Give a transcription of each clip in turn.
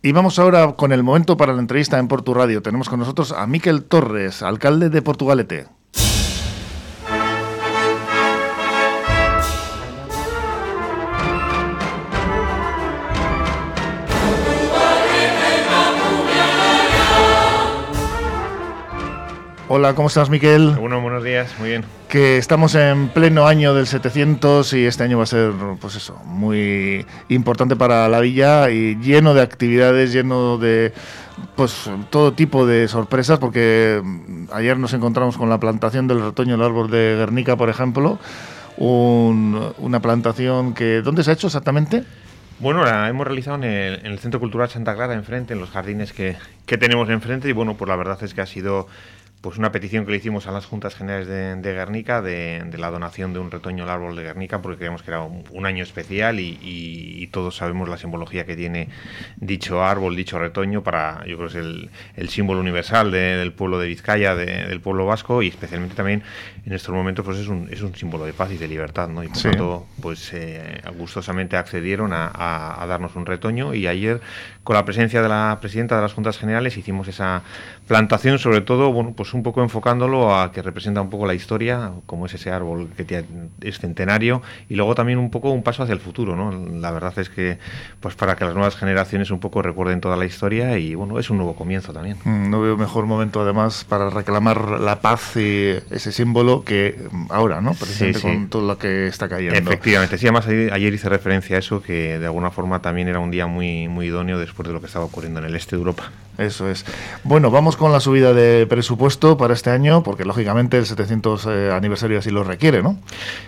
Y vamos ahora con el momento para la entrevista en Portu Radio. Tenemos con nosotros a Miquel Torres, alcalde de Portugalete. Hola, ¿cómo estás, Miquel? Buenos días, muy bien. Que estamos en pleno año del 700 y este año va a ser, pues eso, muy importante para la villa y lleno de actividades, lleno de, pues todo tipo de sorpresas, porque ayer nos encontramos con la plantación del retoño del árbol de Guernica, por ejemplo, una plantación que, ¿dónde se ha hecho exactamente? Bueno, la hemos realizado en el, Centro Cultural Santa Clara, enfrente, en los jardines que, que tenemos enfrente, y bueno, pues la verdad es que ha sido pues una petición que le hicimos a las Juntas Generales de, Guernica de, la donación de un retoño al árbol de Guernica porque creíamos que era un, año especial y, todos sabemos la simbología que tiene dicho árbol, dicho retoño para, yo creo que es el, símbolo universal del pueblo de Vizcaya, del pueblo vasco y especialmente también en estos momentos pues es un, es un símbolo de paz y de libertad, ¿no? Y por tanto pues eh, gustosamente accedieron a, a darnos un retoño y ayer con la presencia de la presidenta de las Juntas Generales hicimos esa plantación sobre todo, bueno, pues un poco enfocándolo a que representa un poco la historia, como es ese árbol que es centenario, y luego también un poco un paso hacia el futuro, ¿no? La verdad es que, pues para que las nuevas generaciones un poco recuerden toda la historia y, bueno, es un nuevo comienzo también. Mm, no veo mejor momento, además, para reclamar la paz y ese símbolo que ahora, ¿no? Precisamente con todo lo que está cayendo. Efectivamente, sí, además ayer hice referencia a eso, que de alguna forma también era un día muy, muy idóneo después de lo que estaba ocurriendo en el este de Europa. Eso es. Bueno, vamos con la subida de presupuesto para este año, porque lógicamente el 700 eh, aniversario así lo requiere, ¿no?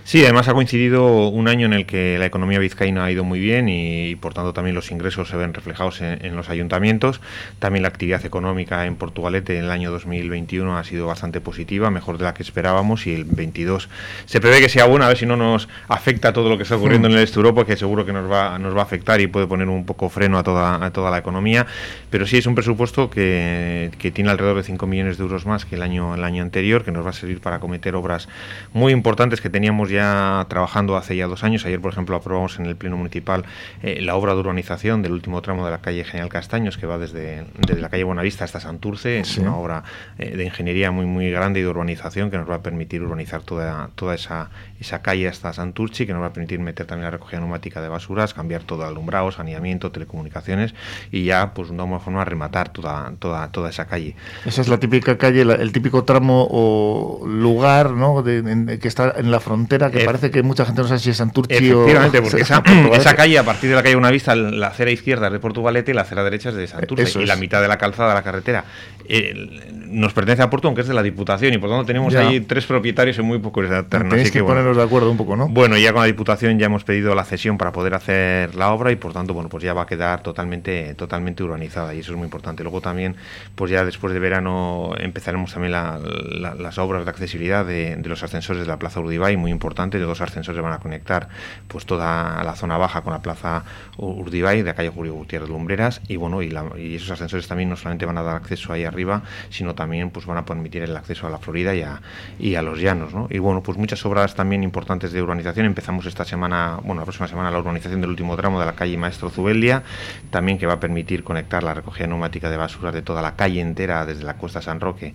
Sí, además ha coincidido un año en el que la economía vizcaína ha ido muy bien y, por tanto también los ingresos se ven reflejados en, los ayuntamientos. También la actividad económica en Portugalete en el año 2021 ha sido bastante positiva, mejor de la que esperábamos y el 22 se prevé que sea buena, a ver si no nos afecta todo lo que está ocurriendo en el este Europa, que seguro que nos va, nos va a afectar y puede poner un poco freno a toda, la economía. Pero sí es un presupuesto puesto que, tiene alrededor de 5 millones de euros más que el año, el año anterior, que nos va a servir para cometer obras muy importantes que teníamos ya trabajando hace ya dos años. Ayer, por ejemplo, aprobamos en el Pleno Municipal eh, la obra de urbanización del último tramo de la calle General Castaños, que va desde, desde la calle Buenavista hasta Santurce. Es una obra eh, de ingeniería muy, muy grande y de urbanización que nos va a permitir urbanizar toda, toda esa, esa calle hasta Santurce, que nos va a permitir meter también la recogida neumática de basuras, cambiar todo alumbrado, saneamiento, telecomunicaciones y ya, pues de alguna forma, rematar toda, toda, toda esa calle. Esa es la típica calle, el típico tramo o lugar ¿no? De, que está en la frontera, que eh, parece que mucha gente no sabe si es Santurci o... Efectivamente, porque esa, esa, calle, a partir de la calle Una Vista, la acera izquierda es de Portugalete y la acera derecha es de Santurce, y la mitad de la calzada de la carretera nos pertenece a Porto, aunque es de la Diputación, y por tanto tenemos ahí tres propietarios en muy pocos terrenos. Tenéis que, ponernos de acuerdo un poco, ¿no? Bueno, ya con la Diputación ya hemos pedido la cesión para poder hacer la obra y por tanto, bueno, pues ya va a quedar totalmente, totalmente urbanizada y eso es muy importante. Luego también, pues ya después de verano empezaremos también las obras de accesibilidad de, los ascensores de la Plaza Urdibay, muy importante, dos ascensores van a conectar pues toda la zona baja con la Plaza Urdibay de la calle Julio Gutiérrez Lumbreras y bueno, y, y esos ascensores también no solamente van a dar acceso ahí arriba, sino también pues van a permitir el acceso a la Florida y a, y a los llanos, ¿no? Y bueno, pues muchas obras también importantes de urbanización. Empezamos esta semana, bueno, la próxima semana la urbanización del último tramo de la calle Maestro Zubeldia, también que va a permitir conectar la recogida neumática de basuras de toda la calle entera, desde la Cuesta San Roque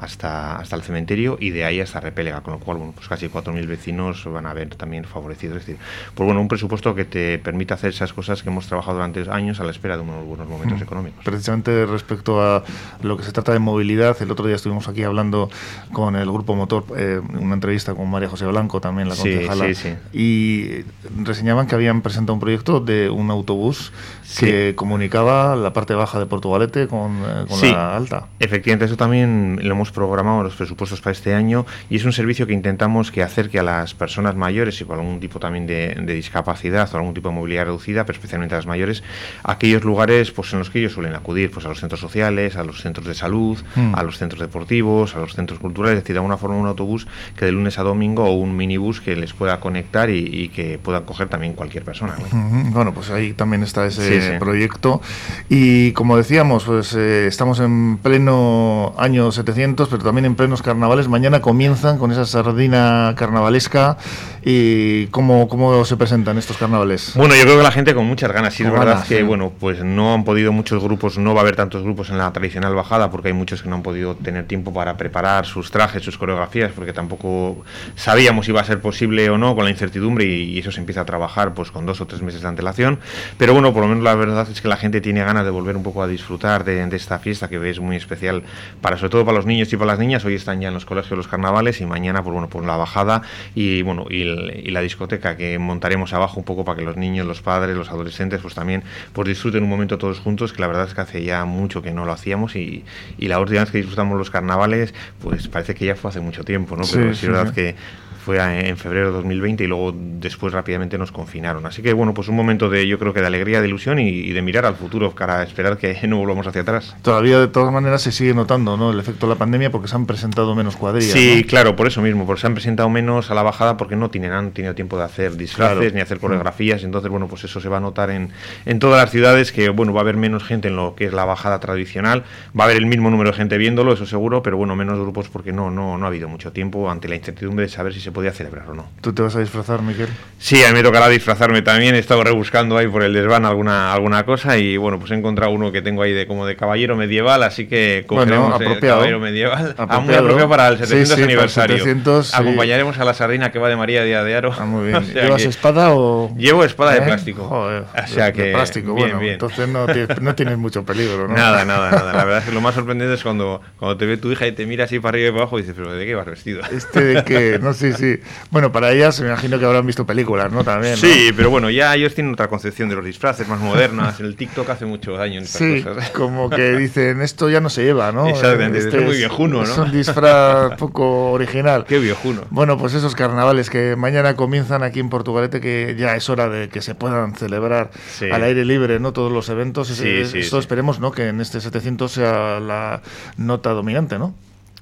hasta, hasta el cementerio y de ahí hasta Repélega, con lo cual, bueno, pues casi 4.000 vecinos van a ver también favorecidos. Es decir, pues bueno, un presupuesto que te permita hacer esas cosas que hemos trabajado durante años a la espera de unos buenos momentos mm. económicos. Precisamente respecto a lo que se trata de movilidad, el otro día estuvimos aquí hablando con el Grupo Motor, eh, una entrevista con María José Blanco, también la concejala, y reseñaban que habían presentado un proyecto de un autobús que comunicaba la parte baja de Portugalete con, eh, con la alta. Efectivamente, eso también lo hemos programado los presupuestos para este año y es un servicio que intentamos que acerque a las personas mayores y con algún tipo también de, discapacidad o algún tipo de movilidad reducida, pero especialmente a las mayores, a aquellos lugares pues, en los que ellos suelen acudir, pues a los centros sociales, a los centros de salud, mm. a los centros deportivos, a los centros culturales, es decir, de alguna forma un autobús que de lunes a domingo o un minibús que les pueda conectar y, que puedan coger también cualquier persona. Bueno, pues ahí también está ese proyecto y como decíamos, pues eh, estamos en pleno año 70 700, pero también en plenos carnavales. Mañana comienzan con esa sardina carnavalesca. ¿Y cómo, cómo se presentan estos carnavales? Bueno, yo creo que la gente con muchas ganas. Sí, es verdad que, bueno, pues no han podido muchos grupos, no va a haber tantos grupos en la tradicional bajada, porque hay muchos que no han podido tener tiempo para preparar sus trajes, sus coreografías, porque tampoco sabíamos si iba a ser posible o no con la incertidumbre y, eso se empieza a trabajar pues con dos o tres meses de antelación. Pero bueno, por lo menos la verdad es que la gente tiene ganas de volver un poco a disfrutar de, esta fiesta que es muy especial para sobre todo para los niños y para las niñas. Hoy están ya en los colegios los carnavales y mañana pues bueno, pues la bajada y bueno, y, la discoteca que montaremos abajo un poco para que los niños, los padres, los adolescentes pues también pues disfruten un momento todos juntos, que la verdad es que hace ya mucho que no lo hacíamos y, la última vez que disfrutamos los carnavales, pues parece que ya fue hace mucho tiempo, ¿no? Pero es verdad que fue en febrero de 2020 y luego después rápidamente nos confinaron. Así que bueno, pues un momento de yo creo que de alegría, de ilusión y, de mirar al futuro para esperar que no volvamos hacia atrás. Todavía de todas maneras se sigue notando ¿no? el efecto de la pandemia porque se han presentado menos cuadrillas. Sí, claro, por eso mismo, porque se han presentado menos a la bajada porque no tienen, han tenido tiempo de hacer disfraces ni hacer coreografías. Entonces, bueno, pues eso se va a notar en, en todas las ciudades que bueno, va a haber menos gente en lo que es la bajada tradicional. Va a haber el mismo número de gente viéndolo, eso seguro, pero bueno, menos grupos porque no, no, no ha habido mucho tiempo ante la incertidumbre de saber si se podía celebrar o no. ¿Tú te vas a disfrazar, Miguel? Sí, a mí me tocará disfrazarme también. He estado rebuscando ahí por el desván alguna, alguna cosa y bueno, pues he encontrado uno que tengo ahí de como de caballero medieval, así que cogeremos bueno, el caballero medieval. Apropiado. Ah, muy apropiado para el 700 aniversario. Acompañaremos a la sardina que va de María Díaz de Aro. Ah, muy bien. ¿Llevas espada o...? Llevo espada de ¿Eh? plástico. Joder, o sea que... De plástico, bien, bueno, bien. entonces no tienes, no tienes mucho peligro, ¿no? Nada, nada, nada. La verdad es que lo más sorprendente es cuando, cuando te ve tu hija y te mira así para arriba y para abajo y dices, pero ¿de qué vas vestido? Este de qué, no sé, sí. Bueno, para ellas me imagino que habrán visto películas, ¿no? También, Sí, pero bueno, ya ellos tienen otra concepción de los disfraces más modernas. El TikTok hace mucho daño en estas sí, cosas. como que dicen, esto ya no se lleva, ¿no? Exactamente, este es muy viejuno, ¿no? Es un disfraz poco original. Qué viejuno. Bueno, pues esos carnavales que mañana comienzan aquí en Portugalete, que ya es hora de que se puedan celebrar al aire libre, ¿no? Todos los eventos. Sí, sí, Esto esperemos, ¿no? Que en este 700 sea la nota dominante, ¿no?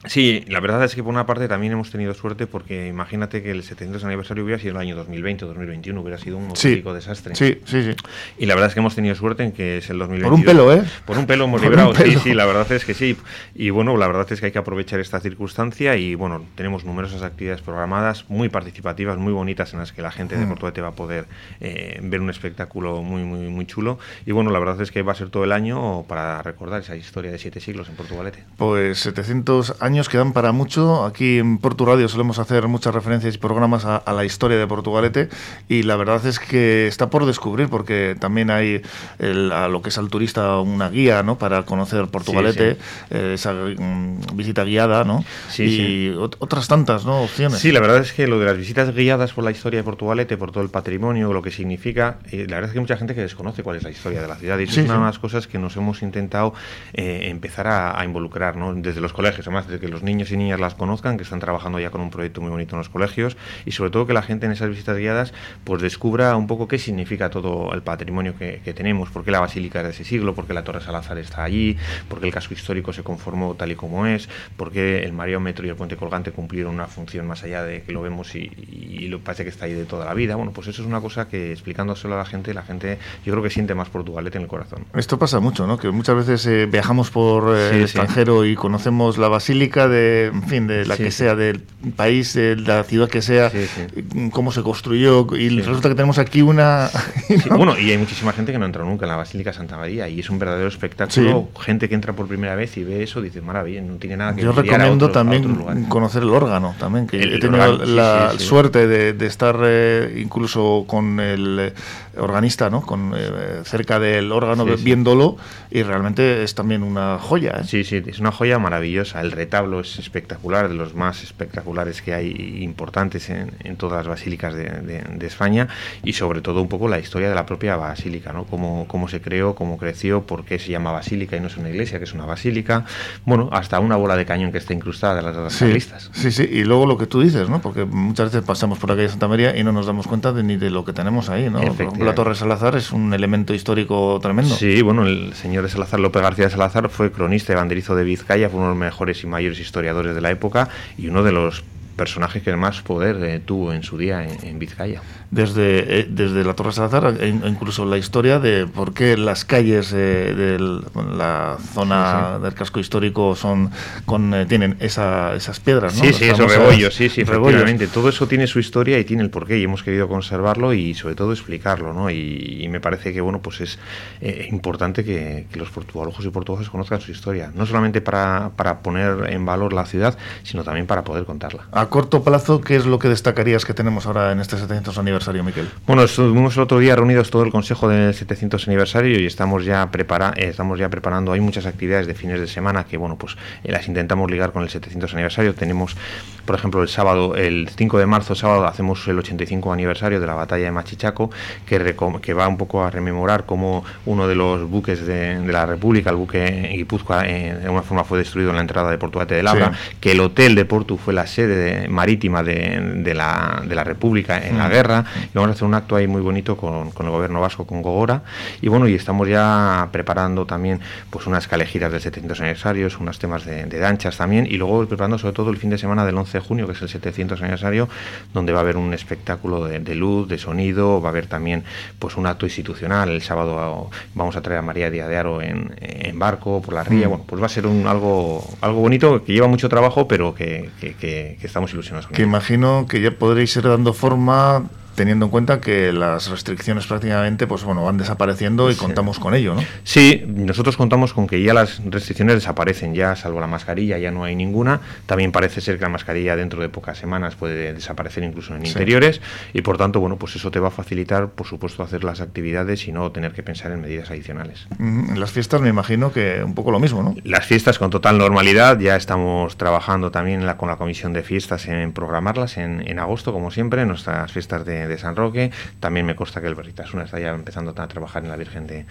Sí, la verdad es que por una parte también hemos tenido suerte porque imagínate que el 700 aniversario hubiera sido el año 2020 o 2021, hubiera sido un auténtico desastre. Sí, sí, sí. Y la verdad es que hemos tenido suerte en que es el 2021. Por un pelo, ¿eh? Por un pelo hemos librado, sí, sí, la verdad es que sí. Y bueno, la verdad es que hay que aprovechar esta circunstancia y bueno, tenemos numerosas actividades programadas, muy participativas, muy bonitas, en las que la gente de mm. Portuete va a poder eh, ver un espectáculo muy, muy, muy chulo. Y bueno, la verdad es que va a ser todo el año para recordar esa historia de siete siglos en Portugalete. Pues 700 años años quedan para mucho. Aquí en Portu Radio solemos hacer muchas referencias y programas a, la historia de Portugalete y la verdad es que está por descubrir porque también hay a lo que es al turista una guía ¿no? para conocer Portugalete, eh, esa mm, visita guiada ¿no? y otras tantas ¿no? opciones. Sí, la verdad es que lo de las visitas guiadas por la historia de Portugalete, por todo el patrimonio, lo que significa, eh, la verdad es que hay mucha gente que desconoce cuál es la historia de la ciudad y eso es una de las cosas que nos hemos intentado eh, empezar a, a, involucrar ¿no? desde los colegios, además que los niños y niñas las conozcan, que están trabajando ya con un proyecto muy bonito en los colegios y sobre todo que la gente en esas visitas guiadas pues descubra un poco qué significa todo el patrimonio que, tenemos, por qué la basílica es de ese siglo, por qué la Torre Salazar está allí, por qué el casco histórico se conformó tal y como es, por qué el Mariómetro y el puente colgante cumplieron una función más allá de que lo vemos y, y, lo parece que está ahí de toda la vida. Bueno, pues eso es una cosa que explicándoselo a la gente, la gente yo creo que siente más Portugalete en el corazón. Esto pasa mucho, ¿no? Que muchas veces eh, viajamos por eh, el extranjero y conocemos la basílica de, en fin, de la que sea, del país, de la ciudad que sea, cómo se construyó, y resulta que tenemos aquí una... Bueno, y hay muchísima gente que no ha entrado nunca en la Basílica Santa María, y es un verdadero espectáculo. Gente que entra por primera vez y ve eso, dice, maravilla, no tiene nada que Yo recomiendo también conocer el órgano, también, que he tenido la suerte de, estar eh, incluso con el organista, ¿no? Con, eh, cerca del órgano viéndolo, y realmente es también una joya. Sí, sí, es una joya maravillosa. El retablo es espectacular, de los más espectaculares que hay importantes en, todas las basílicas de, España y sobre todo un poco la historia de la propia basílica, ¿no? Cómo, cómo se creó, cómo creció, por qué se llama basílica y no es una iglesia, que es una basílica, bueno, hasta una bola de cañón que está incrustada de las dos sí, Sí, sí, y luego lo que tú dices, ¿no? Porque muchas veces pasamos por la calle Santa María y no nos damos cuenta de, ni de lo que tenemos ahí, ¿no? La Torre Salazar es un elemento histórico tremendo. Sí, bueno, el señor de Salazar, López García de Salazar, fue cronista y banderizo de Vizcaya, fue uno de los mejores y mayores historiadores de la época y uno de los personaje que más poder tuvo en su día en, Vizcaya. Desde, desde la Torre Salazar, e incluso la historia de por qué las calles de la zona del casco histórico son con tienen esa, esas piedras, ¿no? Sí, sí, esos rebollos, sí, sí, efectivamente. Todo eso tiene su historia y tiene el porqué y hemos querido conservarlo y sobre todo explicarlo, ¿no? Y, me parece que, bueno, pues es importante que, que los portugalojos y portugueses conozcan su historia, no solamente para, para, poner en valor la ciudad, sino también para poder contarla. A corto plazo, ¿qué es lo que destacarías que tenemos ahora en este 700 aniversario, Miquel? Bueno, estuvimos el otro día reunidos todo el Consejo del 700 aniversario y estamos ya, prepara, eh, estamos ya preparando, hay muchas actividades de fines de semana que, bueno, pues eh, las intentamos ligar con el 700 aniversario. Tenemos, por ejemplo, el sábado, el 5 de marzo, sábado, hacemos el 85 aniversario de la batalla de Machichaco, que, que va un poco a rememorar cómo uno de los buques de, de la República, el buque Guipúzcoa, eh, de alguna forma fue destruido en la entrada de Portugalete de Labra, que el hotel de Porto fue la sede marítima de, la, de, la, República en la mm. guerra, y vamos a hacer un acto ahí muy bonito con, con, el gobierno vasco, con Gogora, y bueno, y estamos ya preparando también pues unas calejiras del 700 aniversario, unos temas de, de danchas también, y luego preparando sobre todo el fin de semana del 11 de junio, que es el 700 aniversario, donde va a haber un espectáculo de, de luz, de sonido, va a haber también pues un acto institucional, el sábado vamos a traer a María Díaz de Aro en, en barco, por la ría, mm. bueno, pues va a ser un, algo, algo bonito que lleva mucho trabajo, pero que, que, que, estamos ilusionados con Que imagino que ya podréis ir dando forma teniendo en cuenta que las restricciones prácticamente pues bueno van desapareciendo y contamos con ello, ¿no? Sí, nosotros contamos con que ya las restricciones desaparecen, ya salvo la mascarilla ya no hay ninguna. También parece ser que la mascarilla dentro de pocas semanas puede desaparecer incluso en interiores y por tanto bueno pues eso te va a facilitar por supuesto hacer las actividades y no tener que pensar en medidas adicionales. En las fiestas me imagino que un poco lo mismo, ¿no? Las fiestas con total normalidad ya estamos trabajando también la, con la comisión de fiestas en programarlas en, en agosto como siempre nuestras fiestas de de San Roque. También me consta que el Berritasuna está ya empezando a trabajar en la Virgen de,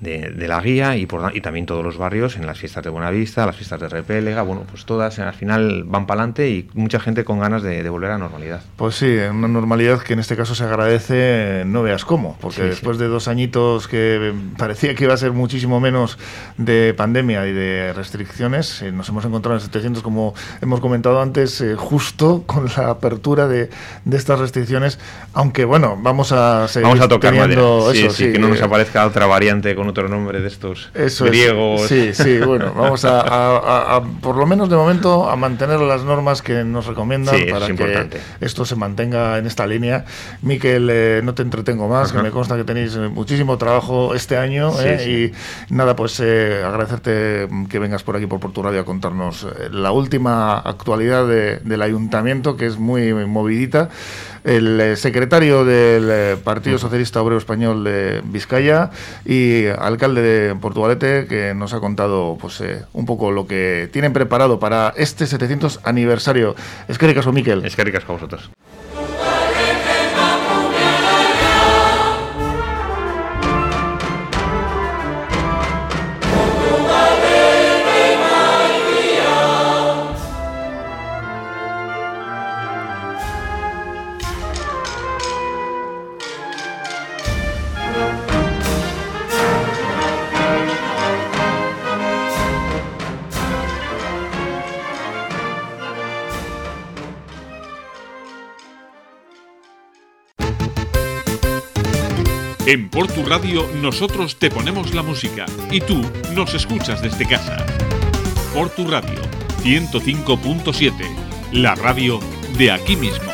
de, la Guía y, por, y también todos los barrios en las fiestas de Buenavista, las fiestas de Repélega. Bueno, pues todas al final van para adelante y mucha gente con ganas de, volver a la normalidad. Pues sí, una normalidad que en este caso se agradece, no veas cómo, porque después de dos añitos que parecía que iba a ser muchísimo menos de pandemia y de restricciones, eh, nos hemos encontrado en 700, como hemos comentado antes, eh, justo con la apertura de, de estas restricciones aunque bueno, vamos a seguir vamos a tocar teniendo eso, sí, que no nos eh, aparezca otra variante con otro nombre de estos griegos. sí, sí, bueno, vamos a, por lo menos de momento a mantener las normas que nos recomiendan para que esto se mantenga en esta línea. Miquel, eh, no te entretengo más, que me consta que tenéis eh, muchísimo trabajo este año y nada, pues agradecerte que vengas por aquí por Portugal a contarnos la última actualidad del ayuntamiento que es muy movidita el eh, secretario del eh, Partido Socialista Obrero Español de Vizcaya y alcalde de Portugalete, que nos ha contado pues, eh, un poco lo que tienen preparado para este 700 aniversario. Es que ricasco, Miquel. Es que ricasco vosotros. En Portu Radio nosotros te ponemos la música y tú nos escuchas desde casa. Portu Radio 105.7, la radio de aquí mismo.